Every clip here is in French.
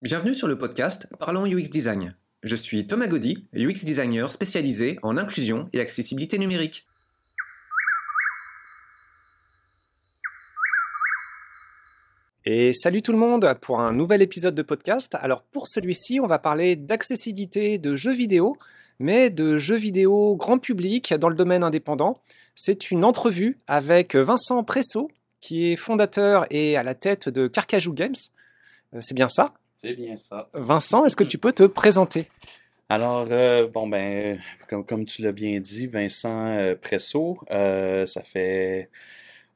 Bienvenue sur le podcast Parlons UX Design. Je suis Thomas Gaudy, UX designer spécialisé en inclusion et accessibilité numérique. Et salut tout le monde pour un nouvel épisode de podcast. Alors pour celui-ci, on va parler d'accessibilité de jeux vidéo, mais de jeux vidéo grand public dans le domaine indépendant. C'est une entrevue avec Vincent Presso, qui est fondateur et à la tête de Carcajou Games. Euh, c'est bien ça? C'est bien ça. Vincent, est-ce que tu peux te présenter? Alors, euh, bon, ben, comme, comme tu l'as bien dit, Vincent euh, Presso, euh, ça fait,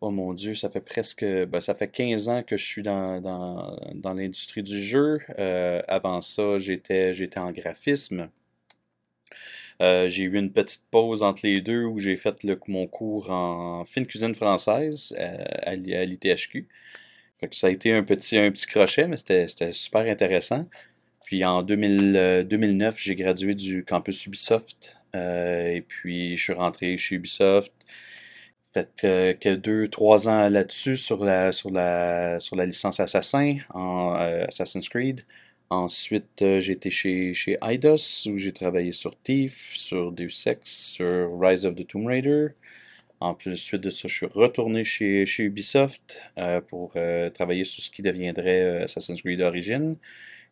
oh mon Dieu, ça fait presque, ben, ça fait 15 ans que je suis dans, dans, dans l'industrie du jeu. Euh, avant ça, j'étais, j'étais en graphisme. Euh, j'ai eu une petite pause entre les deux où j'ai fait le- mon cours en fine cuisine française euh, à l'ITHQ. Que ça a été un petit, un petit crochet, mais c'était, super intéressant. Puis en 2000, euh, 2009, j'ai gradué du campus Ubisoft. Euh, et puis je suis rentré chez Ubisoft. Fait euh, que deux, trois ans là-dessus sur la, sur la, sur la licence Assassin en euh, Assassin's Creed. Ensuite, euh, j'ai été chez, chez Eidos où j'ai travaillé sur Thief, sur Deus Ex, sur Rise of the Tomb Raider. En plus suite de ça, je suis retourné chez, Ubisoft euh, pour euh, travailler sur ce qui deviendrait euh, Assassin's Creed Origins.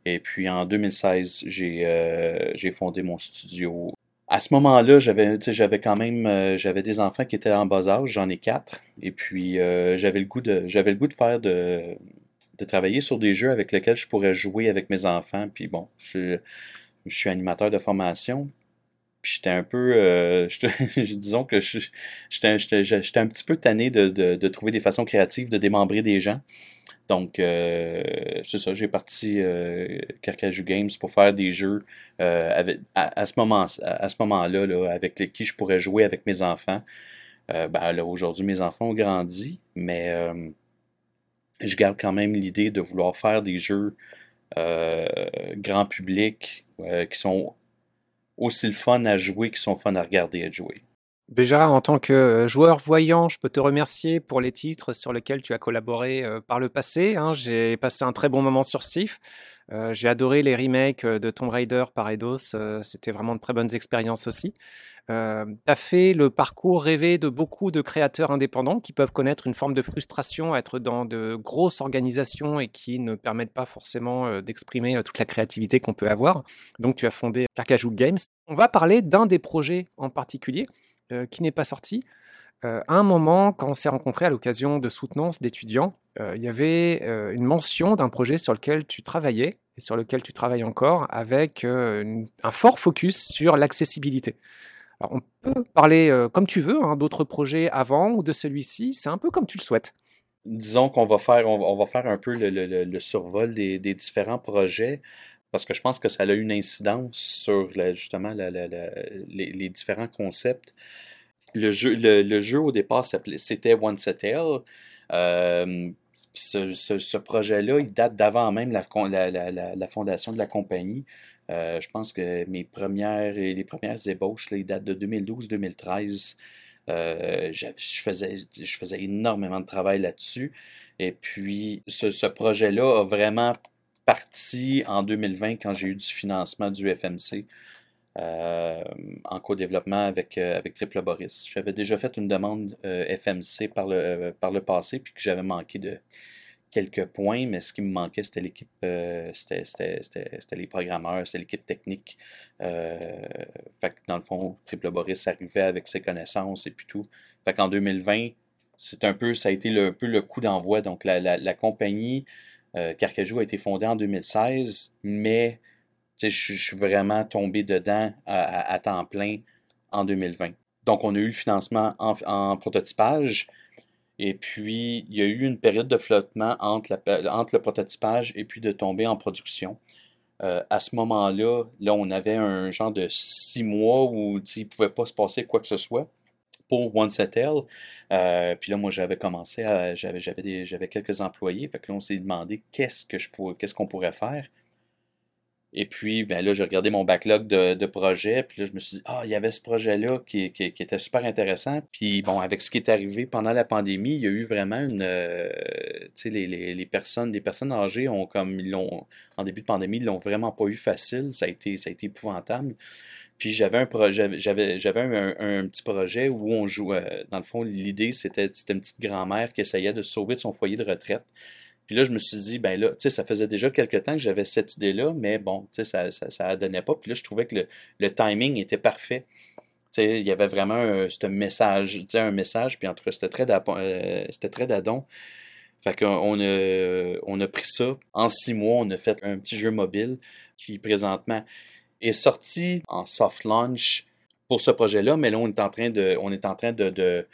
Et puis en 2016, j'ai fondé mon studio. À ce moment-là, j'avais quand même j'avais des enfants qui étaient en bas âge, j'en ai quatre. Et puis j'avais le goût de j'avais le goût de faire de travailler sur des jeux avec lesquels je pourrais jouer avec mes enfants. Puis bon, je suis animateur de formation. Puis j'étais un peu, euh, disons que j'étais un petit peu tanné de, de, trouver des façons créatives de démembrer des gens. Donc, euh, c'est ça, j'ai parti euh, Carcajou Games pour faire des jeux euh, avec, à, ce moment, à, ce moment-là, là, avec qui je pourrais jouer avec mes enfants. Ben, là, aujourd'hui, mes enfants ont grandi, mais je garde quand même l'idée de vouloir faire des jeux grand public qui sont aussi le fun à jouer qu'ils sont fun à regarder à jouer. Déjà, en tant que euh, joueur voyant, je peux te remercier pour les titres sur lesquels tu as collaboré euh, par le passé. hein. J'ai passé un très bon moment sur Sif. Euh, j'ai adoré les remakes de Tomb Raider par Eidos. C'était vraiment de très bonnes expériences aussi. Euh, tu as fait le parcours rêvé de beaucoup de créateurs indépendants qui peuvent connaître une forme de frustration être dans de grosses organisations et qui ne permettent pas forcément d'exprimer toute la créativité qu'on peut avoir. Donc tu as fondé Carcajou Games. On va parler d'un des projets en particulier qui n'est pas sorti. À un moment, quand on s'est rencontrés à l'occasion de soutenance d'étudiants, il y avait une mention d'un projet sur lequel tu travaillais et sur lequel tu travailles encore avec un fort focus sur l'accessibilité. Alors, on peut parler euh, comme tu veux hein, d'autres projets avant ou de celui-ci, c'est un peu comme tu le souhaites. Disons qu'on va faire, on va, on va faire un peu le, le- le- le survol des, des différents projets parce que je pense que ça a eu une incidence sur la- justement la- la- la- les, les différents concepts. Le jeu, le, le jeu au départ s'appelait- c'était One Set. Euh, ce, ce- ce projet-là, il date d'avant même la, con- la, la- la- la fondation de la compagnie. Euh, je pense que mes premières, les premières ébauches, datent de 2012-2013. Euh, je faisais, je faisais énormément de travail là-dessus. Et puis, ce, projet-là a vraiment parti en 2020 quand j'ai eu du financement du FMC euh, en co-développement avec, euh, avec Triple Boris. J'avais déjà fait une demande euh, FMC par le, euh, par le passé, puis que j'avais manqué de quelques points, mais ce qui me manquait, c'était l'équipe, euh, c'était, les programmeurs, c'était l'équipe technique. Euh, fait que dans le fond, Triple Boris arrivait avec ses connaissances et puis tout. Fait qu'en 2020, c'est un peu, ça a été le, un peu le coup d'envoi. Donc la, la, la compagnie euh, Carcajou a été fondée en 2016, mais je suis vraiment tombé dedans à, à- à temps plein en 2020. Donc, on a eu le financement en, en prototypage. Et puis, il y a eu une période de flottement entre, le prototypage et puis de tomber en production. Euh, à ce moment-là, là, on avait un genre de six mois où il ne pouvait pas se passer quoi que ce soit pour One. Euh, puis là, moi, j'avais commencé à. J'avais, quelques employés. Fait que là, on s'est demandé qu'est-ce que je qu'est-ce qu'on pourrait faire. Et puis, ben là, j'ai regardé mon backlog de, projets, puis là, je me suis dit, ah, il y avait ce projet-là qui, qui, était super intéressant. Puis, bon, avec ce qui est arrivé pendant la pandémie, il y a eu vraiment une. euh, tu sais, les, les, les personnes, des personnes âgées ont, comme, ils l'ont, en début de pandémie, ils l'ont vraiment pas eu facile. Ça a été, ça a été épouvantable. Puis j'avais un projet, j'avais, un, un, petit projet où on jouait. Dans le fond, l'idée, c'était, c'était une petite grand-mère qui essayait de sauver de son foyer de retraite. Puis là, je me suis dit, ben là, tu sais, ça faisait déjà quelques temps que j'avais cette idée-là, mais bon, tu sais, ça, ça, ça donnait pas. Puis là, je trouvais que le, le timing était parfait. Tu sais, il y avait vraiment un, message, tu sais, un message, puis en tout cas, c'était très d'adon. Euh, c'était très d'adon. Fait qu'on a, on a pris ça. En six mois, on a fait un petit jeu mobile qui, présentement, est sorti en soft launch pour ce projet-là, mais là, on est en train de, on est en train de,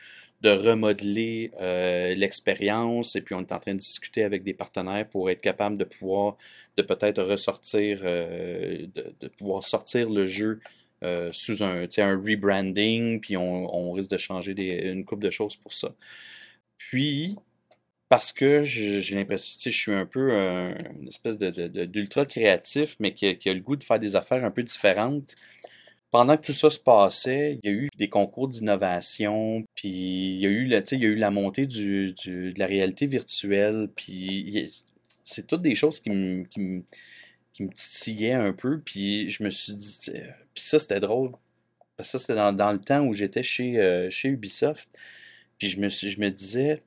de remodeler euh, l'expérience et puis on est en train de discuter avec des partenaires pour être capable de pouvoir, de peut-être ressortir, euh, de, pouvoir sortir le jeu euh, sous un, un rebranding, puis on, on risque de changer des, une couple de choses pour ça. Puis, parce que j'ai l'impression, sais, je suis un peu une espèce de, de- d'ultra créatif, mais qui a le goût de faire des affaires un peu différentes. Pendant que tout ça se passait, il y a eu des concours d'innovation, puis il y a eu, la- montée de la réalité virtuelle, puis c'est toutes des choses qui me, titillaient un peu, puis je me suis dit, puis ça c'était drôle, parce que ça c'était dans, le temps où j'étais chez, euh, Ubisoft, puis je me disais,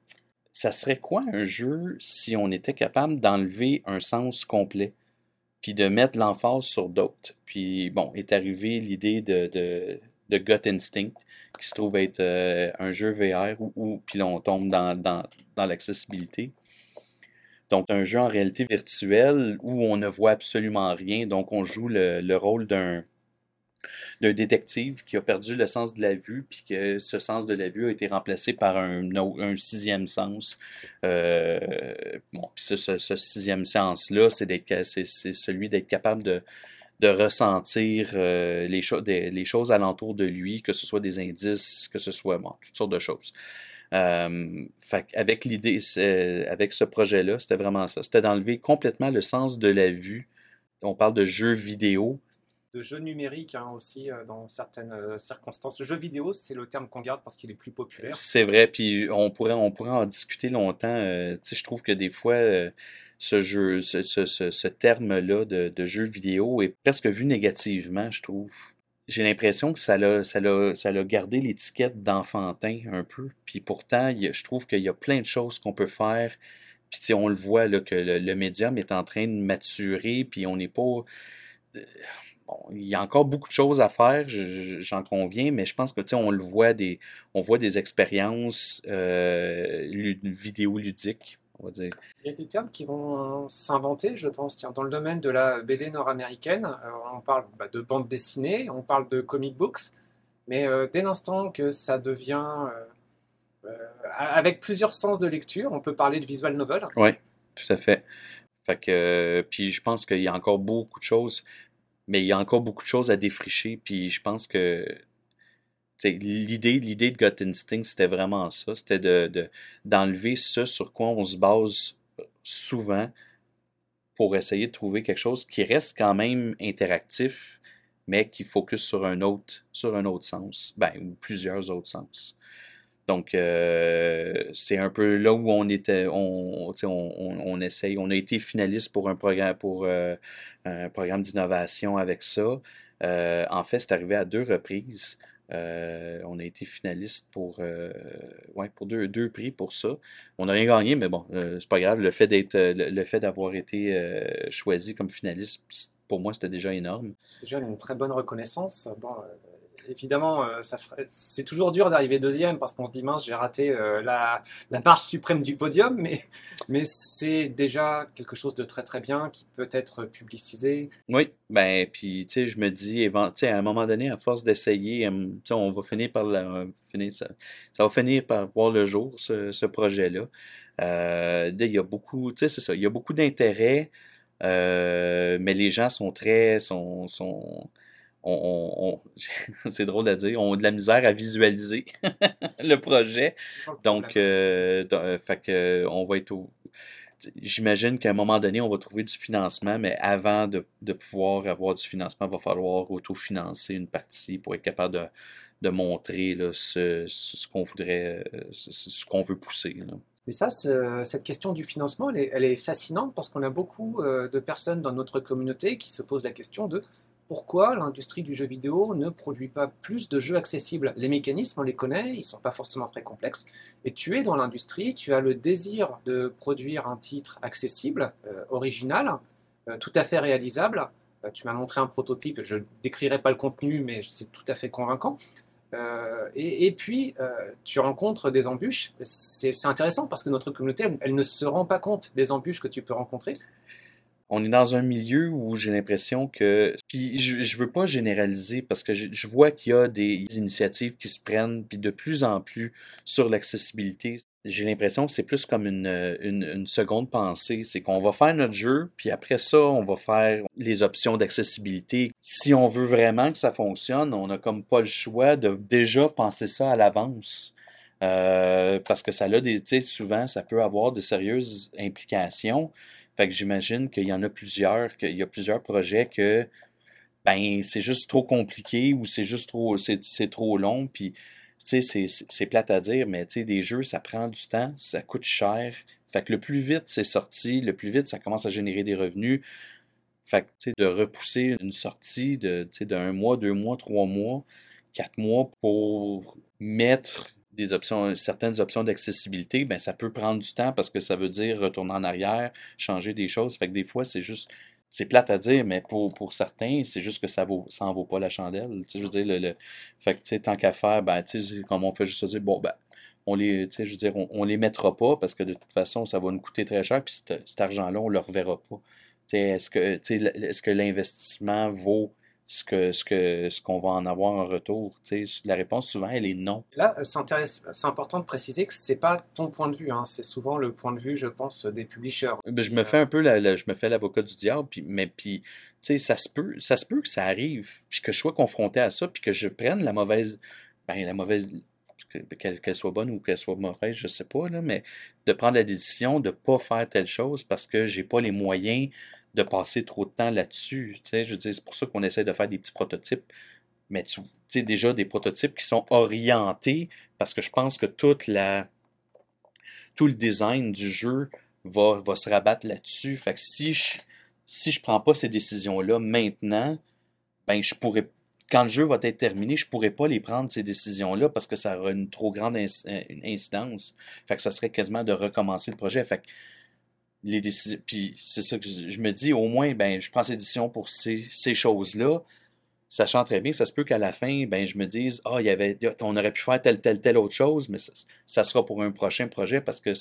ça serait quoi un jeu si on était capable d'enlever un sens complet, puis de mettre l'emphase sur d'autres. Puis bon, est arrivée l'idée de, Gut Instinct, qui se trouve être euh, un jeu VR où, puis là on tombe dans, dans, l'accessibilité. Donc un jeu en réalité virtuelle où on ne voit absolument rien, donc on joue le rôle d'un d'un détective qui a perdu le sens de la vue, puis que ce sens de la vue a été remplacé par un, sixième sens. Euh, bon, puis ce, sixième sens-là, c'est celui d'être capable de, de ressentir euh, les, les choses alentour de lui, que ce soit des indices, que ce soit bon, toutes sortes de choses. Euh, avec l'idée, avec ce projet-là, c'était vraiment ça. C'était d'enlever complètement le sens de la vue. On parle de jeux vidéo, De jeux numériques hein, aussi, euh, dans certaines euh, circonstances. Le jeu vidéo, c'est le terme qu'on garde parce qu'il est plus populaire. C'est vrai, puis on pourrait, on pourrait en discuter longtemps. euh, je trouve que des fois, ce jeu, ce, ce, ce, terme-là de, de jeu vidéo est presque vu négativement, je trouve. J'ai l'impression que ça l'a, ça l'a, ça l'a gardé l'étiquette d'enfantin un peu. Puis pourtant, je trouve qu'il y a plein de choses qu'on peut faire. Puis on le voit là, que le, le médium est en train de maturer, puis on n'est pas. Euh, Bon, il y a encore beaucoup de choses à faire, je- je- j'en conviens, mais je pense que tu sais, on le voit des, on voit des expériences euh, lu- vidéoludiques, on va dire. Il y a des termes qui vont s'inventer, je pense. Tiens, dans le domaine de la BD nord-américaine, euh, on parle bah, de bande dessinée, on parle de comic books, mais euh, dès l'instant que ça devient euh, euh, avec plusieurs sens de lecture, on peut parler de visual novel. Oui, tout à fait. Fait que, euh, puis je pense qu'il y a encore beaucoup de choses, mais il y a encore beaucoup de choses à défricher, puis je pense que l'idée, l'idée de Gut Instinct, c'était vraiment ça, c'était de, de- d'enlever ce sur quoi on se base souvent pour essayer de trouver quelque chose qui reste quand même interactif, mais qui focus sur un autre, sur un autre sens, ben, ou plusieurs autres sens. Donc, euh, c'est un peu là où on était, on, essaye, on a été finaliste pour un programme, pour euh, un programme d'innovation avec ça. Euh, en fait, c'est arrivé à deux reprises. On a été finaliste pour, ouais, pour deux, deux prix pour ça. On n'a rien gagné, mais bon, c'est pas grave. Le fait d'être, le, fait d'avoir été choisi comme finaliste, pour moi, c'était déjà énorme. C'est déjà une très bonne reconnaissance. Évidemment, euh, c'est toujours dur d'arriver deuxième parce qu'on se dit mince, j'ai raté euh, la, marche suprême du podium, mais, c'est déjà quelque chose de très très bien qui peut être publicisé. Oui, ben, puis, tu sais, je me dis, à un moment donné, à force d'essayer, euh, on va finir par finir, ça, ça va finir par voir le jour, ce, projet-là. Là, il y a beaucoup, tu sais, c'est ça, il y a beaucoup d'intérêt, mais les gens sont très, sont, sont, on, on- on- c'est drôle à dire, ont de la misère à visualiser le projet. Donc, euh, euh, fait que, on va être au- j'imagine qu'à un moment donné, on va trouver du financement, mais avant de, de pouvoir avoir du financement, il va falloir autofinancer une partie pour être capable de, de montrer là, ce, ce qu'on voudrait, euh, ce, ce qu'on veut pousser. Là. Mais ça, cette question du financement, elle est, elle est fascinante parce qu'on a beaucoup euh, de personnes dans notre communauté qui se posent la question de pourquoi l'industrie du jeu vidéo ne produit pas plus de jeux accessibles Les mécanismes, on les connaît, ils ne sont pas forcément très complexes. Et tu es dans l'industrie, tu as le désir de produire un titre accessible, euh, original, euh, tout à fait réalisable. Euh, tu m'as montré un prototype, je ne décrirai pas le contenu, mais c'est tout à fait convaincant. Et, puis, tu rencontres des embûches. C'est intéressant parce que notre communauté, elle ne se rend pas compte des embûches que tu peux rencontrer on est dans un milieu où j'ai l'impression que puis je, je veux pas généraliser parce que je, vois qu'il y a des initiatives qui se prennent puis de plus en plus sur l'accessibilité. J'ai l'impression que c'est plus comme une, seconde pensée. C'est qu'on va faire notre jeu, puis après ça, on va faire les options d'accessibilité. Si on veut vraiment que ça fonctionne, on n'a comme pas le choix de déjà penser ça à l'avance. Euh, parce que ça a des, souvent, ça peut avoir de sérieuses implications. Fait que j'imagine qu'il y en a plusieurs, qu'il y a plusieurs projets que ben c'est juste trop compliqué ou c'est juste trop c'est trop long puis c'est plate à dire mais tu sais des jeux ça prend du temps, ça coûte cher. Fait que le plus vite c'est sorti, le plus vite ça commence à générer des revenus. Fait que tu sais de repousser une sortie de tu d'un mois, deux mois, trois mois, quatre mois pour mettre certaines options d'accessibilité, ben ça peut prendre du temps parce que ça veut dire retourner en arrière, changer des choses. Fait que des fois, c'est juste c'est plate à dire, mais pour, certains, c'est juste que ça vaut ça vaut pas la chandelle. Je veux dire, le, fait que tant qu'à faire, ben, comme on fait juste dire, bon, ben, on les, je veux dire, on, on, les mettra pas parce que de toute façon, ça va nous coûter très cher, puis cet, argent-là, on le reverra pas. Est-ce que l'investissement vaut ce que ce que ce qu'on va en avoir en retour. la réponse souvent elle est non. Là, c'est important de préciser que c'est pas ton point de vue, hein. c'est souvent le point de vue, je pense, des publishers. Ben, je me fais un peu la, je me fais l'avocat du diable, puis mais puis ça se peut, ça se peut que ça arrive, puis que je sois confronté à ça, puis que je prenne la mauvaise, ben la mauvaise qu'elle soit bonne ou qu'elle soit mauvaise, je sais pas, là, mais de prendre la décision de pas faire telle chose parce que j'ai pas les moyens de passer trop de temps là-dessus. Je c'est pour ça qu'on essaie de faire des petits prototypes. Mais tu sais, déjà des prototypes qui sont orientés, parce que je pense que toute la, tout le design du jeu va, va se rabattre là-dessus. Fait que si je, si je prends pas ces décisions-là maintenant, ben je pourrais quand le jeu va être terminé, je pourrais pas les prendre ces décisions-là parce que ça aura une trop grande incidence. Fait que ça serait quasiment de recommencer le projet. Puis c'est ça que je, me dis, au moins, ben, je prends ces décisions pour ces, choses-là, sachant très bien, ça se peut qu'à la fin, ben, je me dise, ah, il y avait, on aurait pu faire telle, telle, telle autre chose, mais ça, ça sera pour un prochain projet parce que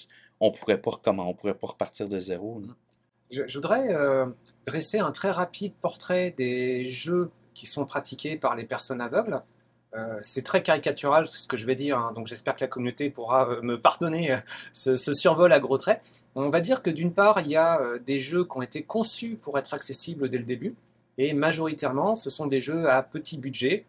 on pourrait pas comment, on pourrait pas repartir de zéro. Je, je, voudrais euh, dresser un très rapide portrait des jeux qui sont pratiqués par les personnes aveugles. Euh, c'est très caricatural ce que je vais dire, hein, donc j'espère que la communauté pourra euh, me pardonner euh, ce, survol à gros traits. On va dire que d'une part, il y a des jeux qui ont été conçus pour être accessibles dès le début, et majoritairement, ce sont des jeux à petit budget,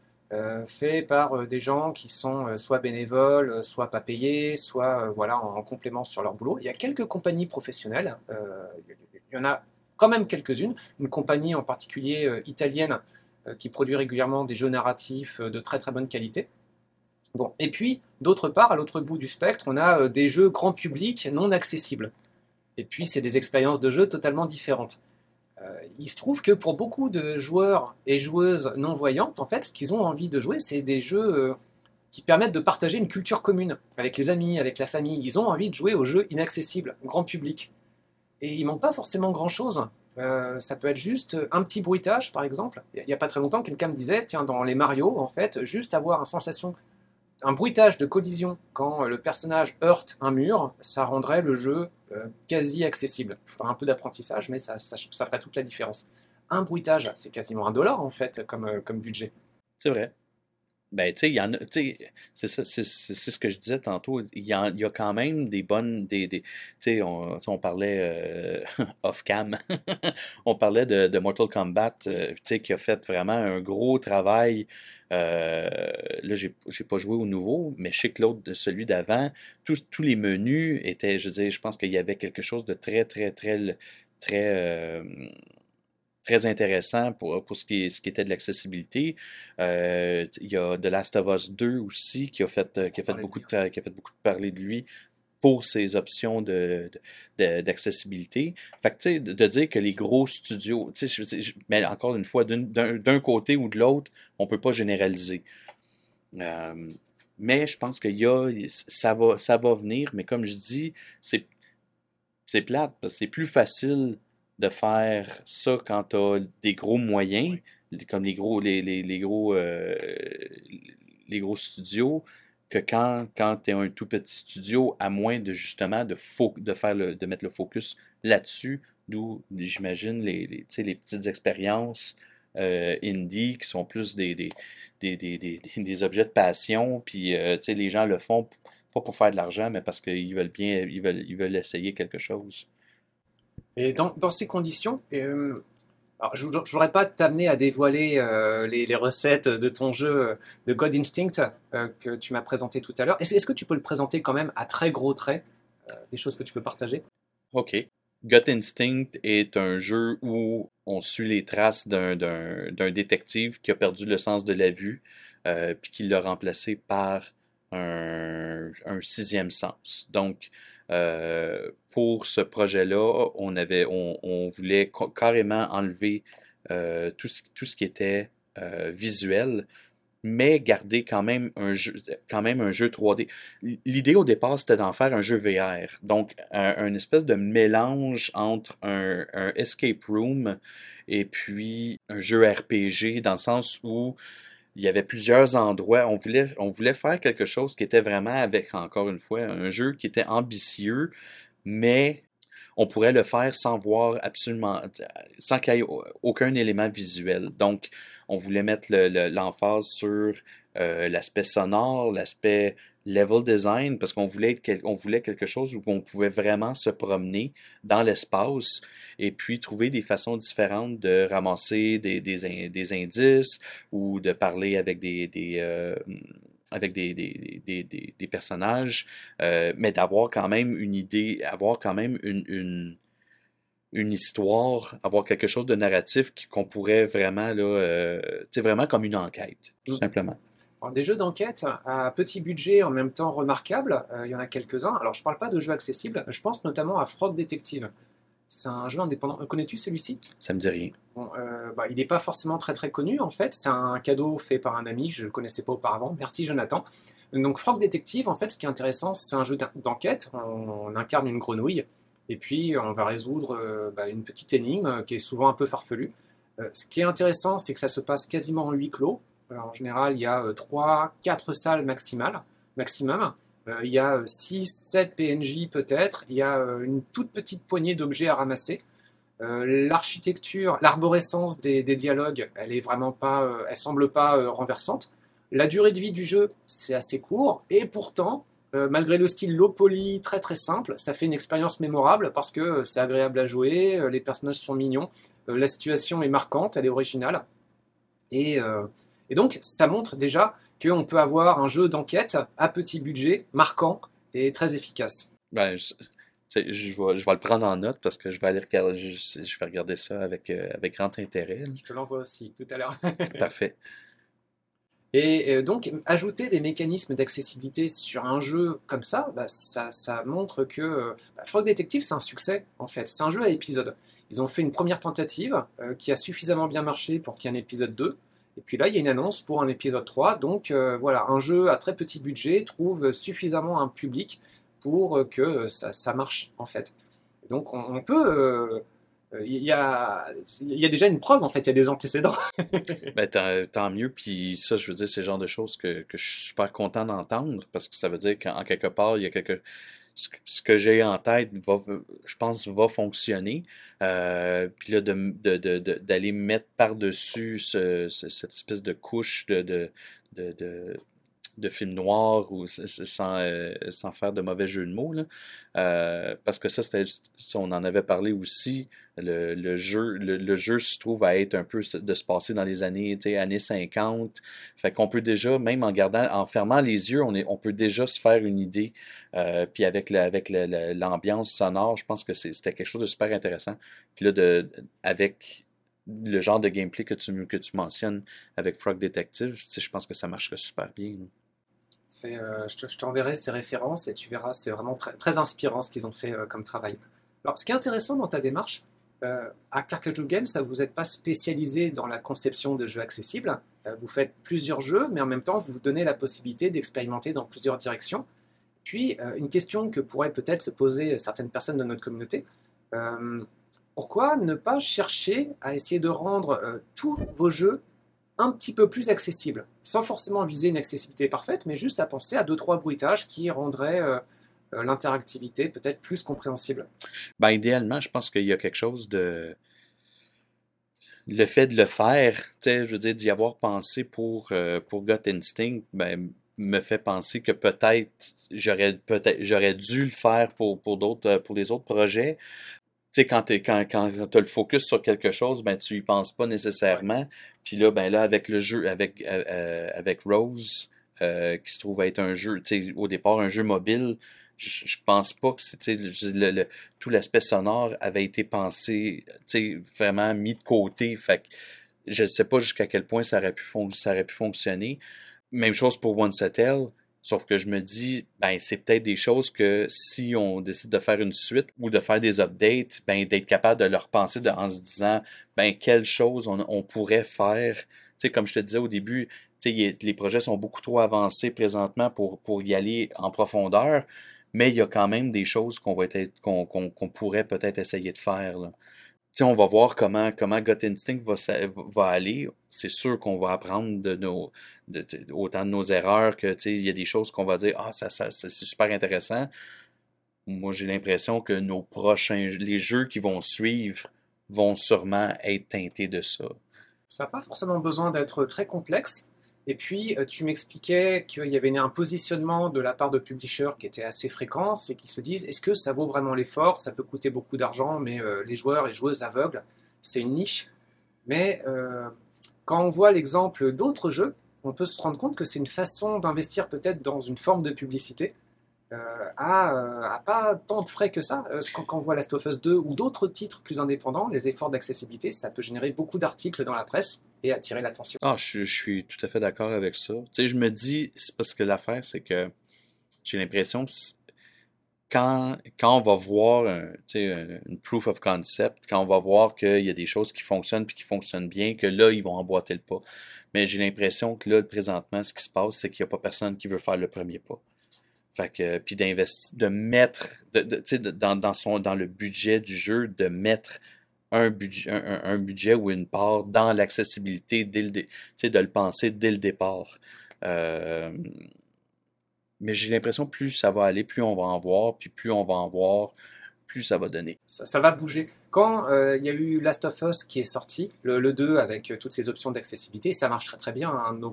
faits par des gens qui sont soit bénévoles, soit pas payés, soit voilà, en, en, complément sur leur boulot. Il y a quelques compagnies professionnelles, il y en a quand même quelques-unes, une compagnie en particulier italienne qui produit régulièrement des jeux narratifs euh, de très très bonne qualité. Bon. Et puis, d'autre part, à l'autre bout du spectre, on a euh, des jeux grand public non accessibles. Et puis, c'est des expériences de jeu totalement différentes. il se trouve que pour beaucoup de joueurs et joueuses non-voyantes, en fait, ce qu'ils ont envie de jouer, c'est des jeux qui permettent de partager une culture commune avec les amis, avec la famille. Ils ont envie de jouer aux jeux inaccessibles, grand public. Et ils manquent pas forcément grand-chose euh, ça peut être juste un petit bruitage, par exemple. Il n'y a pas très longtemps, quelqu'un me disait, tiens, dans les Mario, en fait, juste avoir une sensation, un bruitage de collision quand le personnage heurte un mur, ça rendrait le jeu euh, quasi accessible. Il un peu d'apprentissage, mais ça, ça, ça, ferait toute la différence. Un bruitage, c'est quasiment un dollar, en fait, euh, comme budget. C'est vrai. Ben, tu sais, il y en a, c'est ça, c'est ce que je disais tantôt. Il y, y a quand même des bonnes, des, des, tu sais, on, on parlait euh, off-cam, on parlait de, de Mortal Kombat, euh, tu sais, qui a fait vraiment un gros travail. Euh, là, j'ai pas joué au nouveau, mais que l'autre, celui d'avant, tous, tous les menus étaient, je veux dire, je pense qu'il y avait quelque chose de très, très, très, très, euh, très intéressant pour, pour ce qui, est- ce qui était de l'accessibilité. Euh, il y a The Last of Us 2 aussi qui a fait, euh, qui a fait, de beaucoup, de, qui a fait beaucoup de parler de lui pour ses options de, de- de- d'accessibilité. Fait que, de, de dire que les gros studios, je je- mais encore une fois, d'un d'un côté ou de l'autre, on peut pas généraliser. Euh, mais je pense qu'il y a, ça va, ça va venir, mais comme je dis, c'est c'est plate parce que c'est plus facile de faire ça quand tu as des gros moyens, comme les gros, les, les, les gros, euh, les gros studios, que quand, quand tu es un tout petit studio, à moins de justement de, fo- de, faire le, de mettre le focus là-dessus, d'où j'imagine les, les, petites expériences euh, indie qui sont plus des, des, des, des, des, des objets de passion, puis euh, les gens le font pas pour faire de l'argent, mais parce qu'ils veulent bien, ils veulent, ils veulent essayer quelque chose. Et dans, ces conditions, euh, je ne voudrais pas t'amener à dévoiler euh, les, recettes de ton jeu euh, de God Instinct que tu m'as présenté tout à l'heure. Est-ce que tu peux le présenter quand même à très gros traits, des choses que tu peux partager? OK. Gut Instinct est un jeu où on suit les traces d'un, détective qui a perdu le sens de la vue, puis qui l'a remplacé par un, sixième sens. Donc, pour ce projet-là, on avait, on, voulait ca- carrément enlever euh, tout, ce, qui était euh, visuel, mais garder quand même un jeu, quand même un jeu 3D. L'idée au départ, c'était d'en faire un jeu VR. Donc, un, un espèce de mélange entre un, un escape room et puis un jeu RPG, dans le sens où il y avait plusieurs endroits. On voulait, on voulait faire quelque chose qui était vraiment avec, encore une fois, un jeu qui était ambitieux, mais on pourrait le faire sans voir absolument, sans qu'il y ait aucun élément visuel. Donc, on voulait mettre le- le- l'emphase sur euh, l'aspect sonore, l'aspect level design, parce qu'on voulait, voulait quelque chose où on pouvait vraiment se promener dans l'espace et puis trouver des façons différentes de ramasser des, des, in- des indices ou de parler avec des, des, euh, avec des, des, des, des, des personnages, euh, mais d'avoir quand même une idée, avoir quand même une, une, une histoire, avoir quelque chose de narratif qui- qu'on pourrait vraiment, là, euh, tu sais, vraiment comme une enquête, tout simplement. Des jeux d'enquête à petit budget en même temps remarquables, euh, il y en a quelques-uns. Alors je parle pas de jeux accessibles, je pense notamment à Frog Detective. C'est un jeu indépendant. Euh, Connais-tu celui-ci? Ça me dit rien. Bon, euh, bah, il n'est pas forcément très très connu en fait. C'est un cadeau fait par un ami, je ne le connaissais pas auparavant. Merci Jonathan. Donc Frog Detective, en fait, ce qui est intéressant, c'est un jeu d'en- d'enquête. On, on incarne une grenouille et puis on va résoudre euh, bah, une petite énigme qui est souvent un peu farfelue. Euh, ce qui est intéressant, c'est que ça se passe quasiment en huis clos. Euh, en général, il y a 3-4 salles maximales, maximum. Euh, il y a 6-7 PNJ peut-être. Il y a euh, une toute petite poignée d'objets à ramasser. Euh, L'architecture, l'arborescence des, dialogues, elle est vraiment pas, elle semble pas renversante. La durée de vie du jeu, c'est assez court, et pourtant, malgré le style low poly très très simple, ça fait une expérience mémorable parce que c'est agréable à jouer, les personnages sont mignons, la situation est marquante, elle est originale, et donc ça montre déjà qu'on peut avoir un jeu d'enquête à petit budget, marquant et très efficace. Ben, je, vais, je vais le prendre en note parce que je vais aller regarder, je, je vais regarder ça avec, euh, avec grand intérêt. Je te l'envoie aussi tout à l'heure. Parfait. Et euh, donc, ajouter des mécanismes d'accessibilité sur un jeu comme ça, bah, ça, ça montre que euh, bah, Frog Detective, c'est un succès, en fait. C'est un jeu à épisodes. Ils ont fait une première tentative euh, qui a suffisamment bien marché pour qu'il y ait un épisode 2. Et puis là, il y a une annonce pour un épisode 3. Donc euh, voilà, un jeu à très petit budget trouve suffisamment un public pour euh, que ça, ça marche, en fait. Donc on, peut... euh, il y, a, y a déjà une preuve, en fait, il y a des antécédents. Ben, tant, tant mieux. Puis ça, je veux dire, c'est le genre de choses que, que je suis super content d'entendre parce que ça veut dire qu'en quelque part, il y a quelque. Ce que, j'ai en tête, va, je pense, va fonctionner. Euh, puis là, de, de, de, de- d'aller mettre par-dessus ce- cette espèce de couche de, de, de, films noirs ou sans, euh, sans faire de mauvais jeu de mots. Là. Euh, parce que ça, c'était, on en avait parlé aussi. Le, le jeu, le, jeu se trouve à être un peu de se passer dans les années, années 50. Fait qu'on peut déjà, même en gardant, en fermant les yeux, on, est, on peut déjà se faire une idée. Euh, puis avec, le, avec l'ambiance sonore, je pense que c'était quelque chose de super intéressant. Puis là, de, avec le genre de gameplay que tu, que tu mentionnes avec Frog Detective, je pense que ça marcherait super bien. Euh, je t'enverrai ces références et tu verras, c'est vraiment très, inspirant ce qu'ils ont fait euh, comme travail. Alors, ce qui est intéressant dans ta démarche, euh, à Carcajou Games, vous n'êtes pas spécialisé dans la conception de jeux accessibles. vous faites plusieurs jeux, mais en même temps, vous vous donnez la possibilité d'expérimenter dans plusieurs directions. Puis, une question que pourraient peut-être se poser certaines personnes de notre communauté, pourquoi ne pas chercher à essayer de rendre tous vos jeux un petit peu plus accessible, sans forcément viser une accessibilité parfaite, mais juste à penser à deux trois bruitages qui rendraient euh, euh, l'interactivité peut-être plus compréhensible. Ben, idéalement, je pense qu'il y a quelque chose de le fait de le faire, je veux dire, d'y avoir pensé pour, euh, pour Gut Instinct, ben, me fait penser que peut-être j'aurais peut-être j'aurais dû le faire pour, pour d'autres pour les autres projets tu sais, quand tu quand, quand as le focus sur quelque chose, ben tu y penses pas nécessairement. Puis là, ben là, avec le jeu, avec, euh, euh, avec Rose, euh, qui se trouve être un jeu, tu sais, au départ, un jeu mobile, je, je pense pas que c'était le, le, tout l'aspect sonore avait été pensé, tu sais, vraiment mis de côté. Fait que je ne sais pas jusqu'à quel point ça aurait pu, ça aurait pu fonctionner. Même chose pour One Settle. Sauf que je me dis, ben, c'est peut-être des choses que si on décide de faire une suite ou de faire des updates, ben, d'être capable de leur penser en se disant, ben, quelles choses on, pourrait faire. Tu comme je te disais au début, tu les projets sont beaucoup trop avancés présentement pour, y aller en profondeur, mais il y a quand même des choses qu'on va être, qu'on, pourrait peut-être essayer de faire, on va voir comment, comment Gut Instinct va, va aller. C'est sûr qu'on va apprendre de nos, autant de nos erreurs que il y a des choses qu'on va dire Ah, ça, ça c'est super intéressant. Moi, j'ai l'impression que nos prochains les jeux qui vont suivre vont sûrement être teintés de ça. Ça n'a pas forcément besoin d'être très complexe. Et puis, euh, tu m'expliquais qu'il y avait un positionnement de la part de publishers qui était assez fréquent, c'est qu'ils se disent est-ce que ça vaut vraiment l'effort? Ça peut coûter beaucoup d'argent, mais euh, les joueurs et joueuses aveugles, c'est une niche. Mais euh, quand on voit l'exemple d'autres jeux, on peut se rendre compte que c'est une façon d'investir peut-être dans une forme de publicité à, pas tant de frais que ça. quand, quand, on voit Last of Us 2 ou d'autres titres plus indépendants, les efforts d'accessibilité, ça peut générer beaucoup d'articles dans la presse et attirer l'attention. Ah, je, suis tout à fait d'accord avec ça. Tu sais, je me dis, c'est parce que l'affaire, c'est que j'ai l'impression que quand, quand on va voir un, une proof of concept, quand on va voir qu'il y a des choses qui fonctionnent puis qui fonctionnent bien, que là, ils vont emboîter le pas. Mais j'ai l'impression que là, présentement, ce qui se passe, c'est qu'il n'y a pas personne qui veut faire le premier pas. Fait puis d'investir, de mettre, de, de, dans, dans, son, dans le budget du jeu, de mettre un budget, un, budget ou une part dans l'accessibilité dès le, de le penser dès le départ. Euh, mais j'ai l'impression plus ça va aller, plus on va en voir, puis plus on va en voir, plus ça va donner. Ça, va bouger. Quand euh, il y a eu Last of Us qui est sorti, le, 2 avec toutes ces options d'accessibilité, ça marche très très bien. Un de nos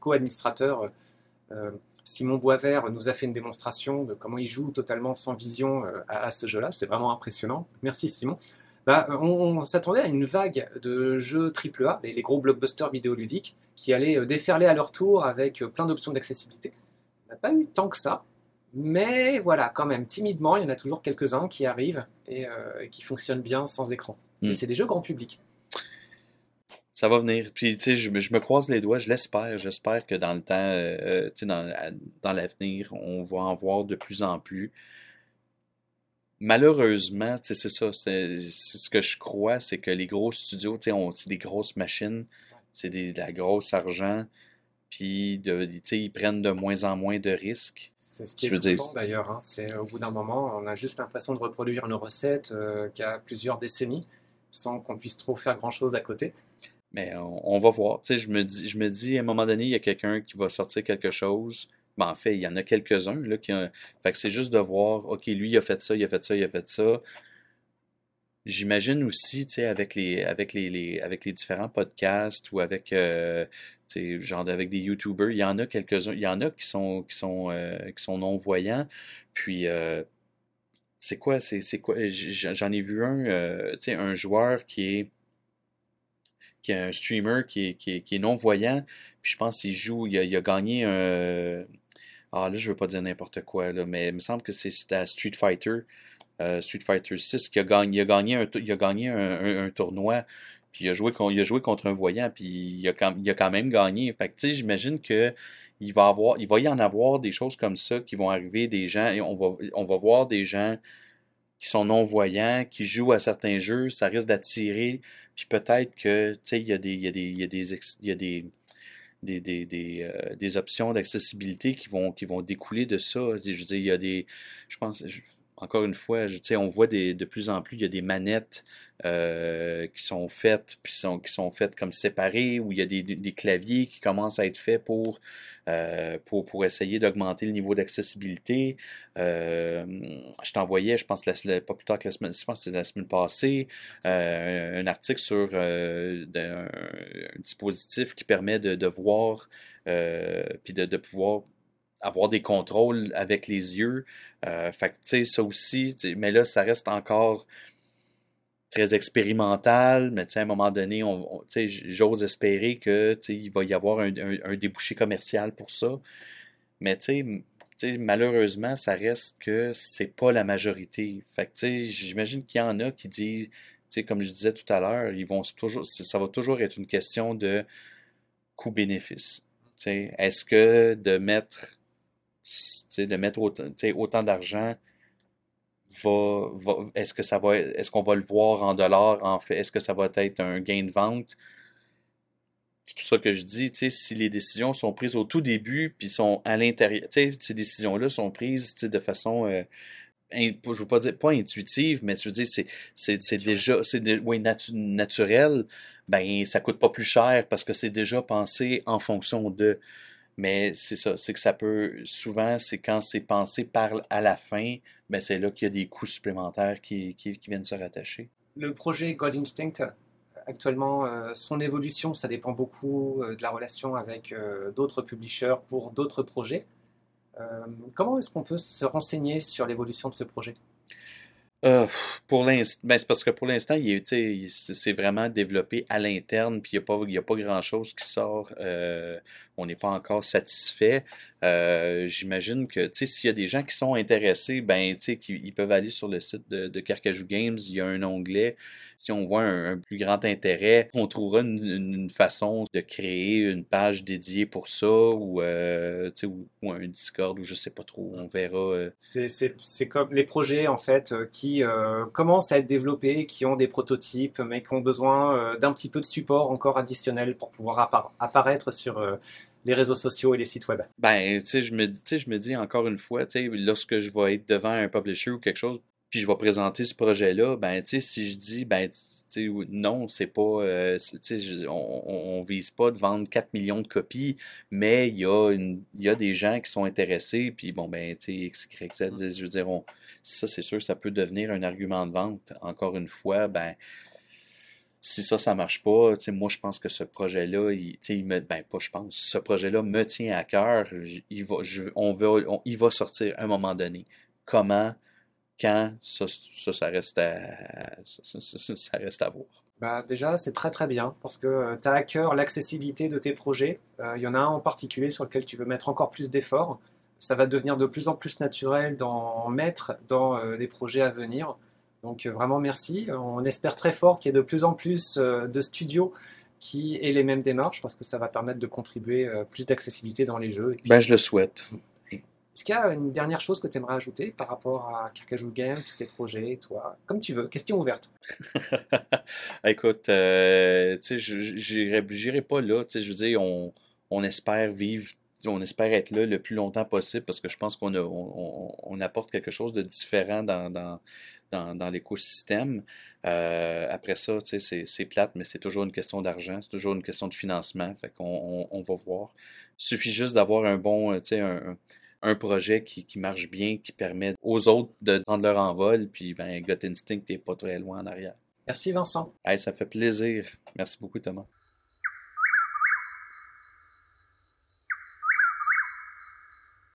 co-administrateurs, euh, Simon Boisvert, nous a fait une démonstration de comment il joue totalement sans vision à, à ce jeu-là. C'est vraiment impressionnant. Merci Simon. Bah, on, s'attendait à une vague de jeux AAA, les, les gros blockbusters vidéoludiques, qui allaient euh, déferler à leur tour avec euh, plein d'options d'accessibilité. On n'a pas eu tant que ça, mais voilà, quand même, timidement, il y en a toujours quelques-uns qui arrivent et, euh, qui fonctionnent bien sans écran. Et hmm. c'est des jeux grand public. Ça va venir. Puis, tu sais, je, me croise les doigts, je l'espère. J'espère que dans le temps, tu sais, dans, dans l'avenir, on va en voir de plus en plus malheureusement, c'est ça. C'est ce que je crois, c'est que les gros studios, c'est des grosses machines, c'est de la grosse argent, puis ils prennent de moins en moins de risques. C'est ce qui est dire... d'ailleurs. Hein. C'est au bout d'un moment, on a juste l'impression de reproduire une recette euh, qui a plusieurs décennies, sans qu'on puisse trop faire grand-chose à côté. Mais on, va voir. je me dis, je me dis, à un moment donné, il y a quelqu'un qui va sortir quelque chose ben, en fait, il y en a quelques-uns. Qui Fait que c'est juste de voir, OK, lui, il a fait ça, il a fait ça, il a fait ça. j'imagine aussi, tu sais, avec les, avec les, avec les différents podcasts ou avec, euh, tu sais, genre avec des YouTubers, il y en a quelques-uns, il y en a qui sont, qui sont, euh, qui sont non-voyants. Puis, euh, c'est quoi, c'est, quoi, j'en ai vu un, euh, tu sais, un joueur qui est, qui est un streamer qui est, qui est, non-voyant. Puis je pense qu'il joue, il a, gagné un, ah là, je veux pas dire n'importe quoi, là, mais il me semble que c'est à Street Fighter, euh, Street Fighter 6, qui a gagné, il a gagné un, il a gagné un, tournoi, puis il a joué, il a joué contre un voyant, puis il a quand, il a quand même gagné. Fait que, j'imagine que il va avoir, il va y en avoir des choses comme ça qui vont arriver, des gens, et on va, on va voir des gens qui sont non-voyants, qui jouent à certains jeux, ça risque d'attirer, puis peut-être que, tu sais, il y a des, il y a des, il y a des, il y a des, des, des, des, euh, des options d'accessibilité qui vont, qui vont découler de ça. Je veux dire, il y a des, je pense, je- encore une fois, on voit de plus en plus, il y a des manettes euh, qui sont faites, puis qui sont faites comme séparées, où il y a des, claviers qui commencent à être faits pour, euh, pour, essayer d'augmenter le niveau d'accessibilité. Euh, je t'envoyais, je pense, la, pas plus tard que la semaine, je pense que la semaine passée, un article sur un, dispositif qui permet de, voir, puis de pouvoir avoir des contrôles avec les yeux. Euh, fait que, tu sais, ça aussi, mais là, ça reste encore très expérimental, mais à un moment donné, on, j'ose espérer que, il va y avoir un, un- débouché commercial pour ça. Mais tu sais, malheureusement, ça reste que c'est pas la majorité. Fait j'imagine qu'il y en a qui disent, comme je disais tout à l'heure, ils vont toujours, ça va toujours être une question de coût-bénéfice. Est-ce que de mettre, de mettre autant, tu autant d'argent va, va- est-ce que ça va, est-ce qu'on va le voir en dollars en fait, est-ce que ça va être un gain de vente? C'est pour ça que je dis, tu si les décisions sont prises au tout début, puis sont à l'intérieur, tu ces décisions-là sont prises, tu de façon, euh, in- je veux pas dire, pas intuitive, mais je veux dire, c'est, c'est, c'est déjà, c'est de- oui, natu- naturel, ben, ça coûte pas plus cher parce que c'est déjà pensé en fonction de. Mais c'est ça, c'est que ça peut, souvent, c'est quand c'est pensé par à la fin, ben, c'est là qu'il y a des coûts supplémentaires qui, qui, viennent se rattacher. Le projet God Instinct, actuellement, euh, son évolution, ça dépend beaucoup euh, de la relation avec euh, d'autres publishers pour d'autres projets. Comment est-ce qu'on peut se renseigner sur l'évolution de ce projet? Euh, pour l'instant, ben, c'est parce que pour l'instant, il il- c'est vraiment développé à l'interne, puis il n'y a pas, pas grand-chose qui sort. euh, on n'est pas encore satisfait. Euh, j'imagine que, s'il y a des gens qui sont intéressés, ben, ils peuvent aller sur le site de, de Carcajou Games. Il y a un onglet. Si on voit un, plus grand intérêt, on trouvera une, façon de créer une page dédiée pour ça, ou, euh, ou, ou un Discord, ou je sais pas trop. On verra. euh, C'est- comme les projets en fait euh, qui commencent à être développés, qui ont des prototypes, mais qui ont besoin d'un petit peu de support encore additionnel pour pouvoir appara- apparaître sur les réseaux sociaux et les sites web. Ben, tu sais, je me dis, je me dis encore une fois, tu sais, lorsque je vais être devant un publisher ou quelque chose, puis je vais présenter ce projet-là, ben, tu sais, si je dis, ben, tu sais, non, c'est pas, euh, sais, je- on, on, on vise pas de vendre 4 millions de copies, mais il y a une, y a des gens qui sont intéressés, puis bon, ben, tu sais, X, Y, Z, je veux dire, on- ça, c'est sûr, ça peut devenir un argument de vente. Encore une fois, ben, si ça, ça marche pas, moi, je pense que ce projet-là, il, il me, ben, pas je pense, ce projet-là me tient à cœur. Il va, on va, il va sortir à un moment donné. Comment, quand, ça, ça, reste à, ça, reste à voir. Bah, déjà, c'est très très bien parce que tu as à cœur l'accessibilité de tes projets. Euh, Il y en a un en particulier sur lequel tu veux mettre encore plus d'efforts. Ça va devenir de plus en plus naturel d'en mettre dans euh, des projets à venir. Donc euh, vraiment merci. On espère très fort qu'il y ait de plus en plus euh, de studios qui aient les mêmes démarches parce que ça va permettre de contribuer euh, plus d'accessibilité dans les jeux. Et puis, Ben, je le souhaite. Est-ce qu'il y a une dernière chose que tu aimerais ajouter par rapport à Carcajou Games, tes projets, toi? Comme tu veux, question ouverte. Écoute, euh, tu sais, j'irai pas là. Tu sais, je veux dire, on, on espère vivre, on espère être là le plus longtemps possible parce que je pense qu'on on, on- apporte quelque chose de différent dans, dans, dans, dans l'écosystème. Euh, après ça, c'est plate, mais c'est toujours une question d'argent, c'est toujours une question de financement. Fait qu'on on, on va voir. Il suffit juste d'avoir un bon, euh, un, un- un projet qui, qui, marche bien, qui permet aux autres de prendre leur envol, puis ben, Gut Instinct n'est pas très loin en arrière. Merci Vincent. Hey, ça fait plaisir. Merci beaucoup Thomas.